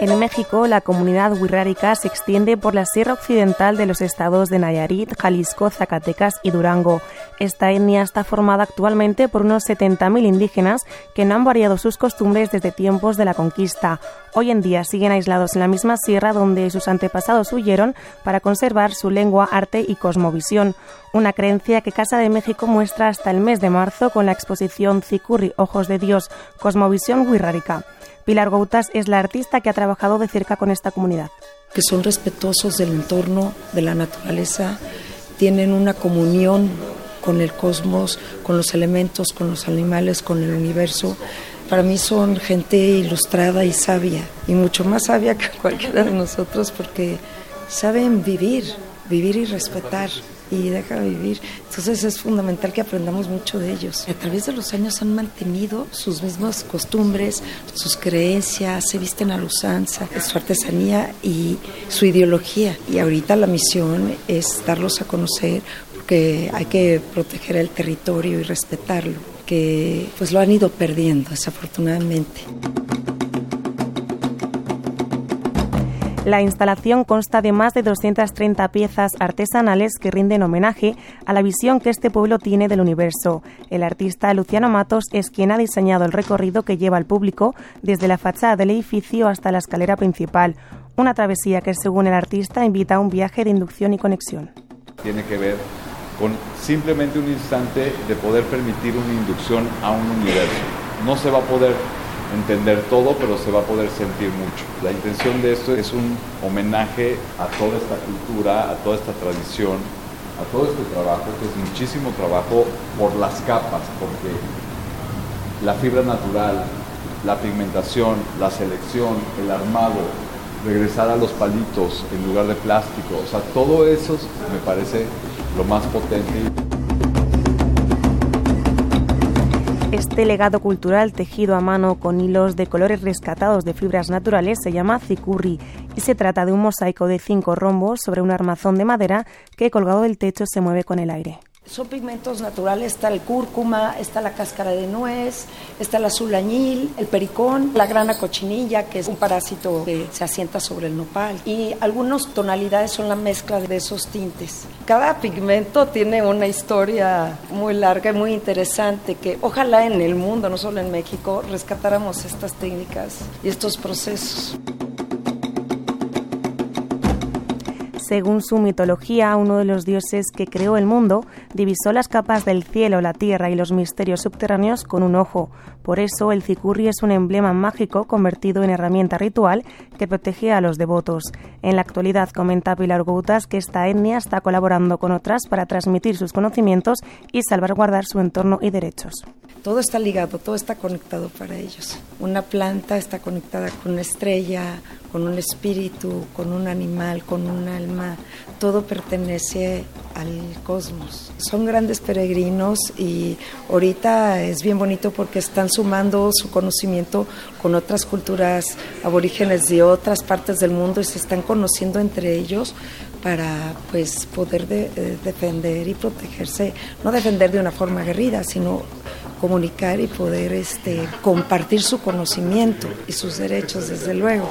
En México, la comunidad wixárika se extiende por la sierra occidental de los estados de Nayarit, Jalisco, Zacatecas y Durango. Esta etnia está formada actualmente por unos 70.000 indígenas que no han variado sus costumbres desde tiempos de la conquista. Hoy en día siguen aislados en la misma sierra donde sus antepasados huyeron para conservar su lengua, arte y cosmovisión. Una creencia que Casa de México muestra hasta el mes de marzo con la exposición Cicurri Ojos de Dios, Cosmovisión Wixárika. Pilar Goutas es la artista que ha trabajado de cerca con esta comunidad. Que son respetuosos del entorno, de la naturaleza, tienen una comunión con el cosmos, con los elementos, con los animales, con el universo. Para mí son gente ilustrada y sabia, y mucho más sabia que cualquiera de nosotros porque saben vivir, vivir y respetar y deja vivir. Entonces es fundamental que aprendamos mucho de ellos. A través de los años han mantenido sus mismas costumbres, sus creencias, se visten a la usanza, su artesanía y su ideología. Y ahorita la misión es darlos a conocer porque hay que proteger el territorio y respetarlo, que pues lo han ido perdiendo desafortunadamente. La instalación consta de más de 230 piezas artesanales que rinden homenaje a la visión que este pueblo tiene del universo. El artista Luciano Matos es quien ha diseñado el recorrido que lleva al público desde la fachada del edificio hasta la escalera principal, una travesía que según el artista invita a un viaje de inducción y conexión. Tiene que ver con simplemente un instante de poder permitir una inducción a un universo. No se va a poder entender todo, pero se va a poder sentir mucho. La intención de esto es un homenaje a toda esta cultura, a toda esta tradición, a todo este trabajo, que es muchísimo trabajo por las capas, porque la fibra natural, la pigmentación, la selección, el armado, regresar a los palitos en lugar de plástico, o sea, todo eso me parece lo más potente. Este legado cultural tejido a mano con hilos de colores rescatados de fibras naturales se llama cicurri y se trata de un mosaico de cinco rombos sobre un armazón de madera que colgado del techo se mueve con el aire. Son pigmentos naturales, está el cúrcuma, está la cáscara de nuez, está el azul añil, el pericón, la grana cochinilla, que es un parásito que se asienta sobre el nopal. Y algunas tonalidades son la mezcla de esos tintes. Cada pigmento tiene una historia muy larga y muy interesante que ojalá en el mundo, no solo en México, rescatáramos estas técnicas y estos procesos. Según su mitología, uno de los dioses que creó el mundo divisó las capas del cielo, la tierra y los misterios subterráneos con un ojo. Por eso el cicurri es un emblema mágico convertido en herramienta ritual que protege a los devotos. En la actualidad comenta Pilar Goutas que esta etnia está colaborando con otras para transmitir sus conocimientos y salvaguardar su entorno y derechos. Todo está ligado, todo está conectado para ellos. Una planta está conectada con una estrella, con un espíritu, con un animal, con un alma. Todo pertenece al cosmos. Son grandes peregrinos y ahorita es bien bonito porque están sumando su conocimiento con otras culturas aborígenes de otras partes del mundo y se están conociendo entre ellos para pues poder eh, defender y protegerse, no defender de una forma aguerrida, sino comunicar y poder este, compartir su conocimiento y sus derechos, desde luego.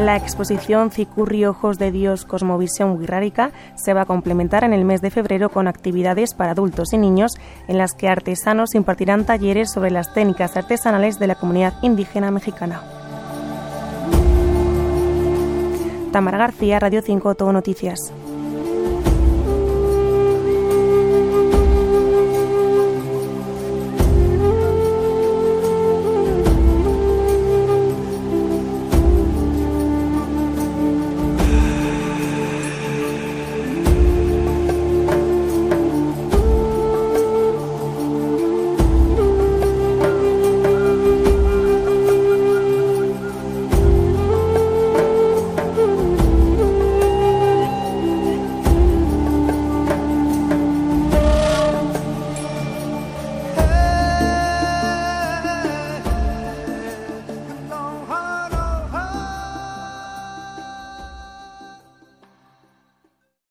La exposición Cicurri Ojos de Dios Cosmovisión Wixárika se va a complementar en el mes de febrero con actividades para adultos y niños en las que artesanos impartirán talleres sobre las técnicas artesanales de la comunidad indígena mexicana. Tamara García, Radio 5, Todo Noticias.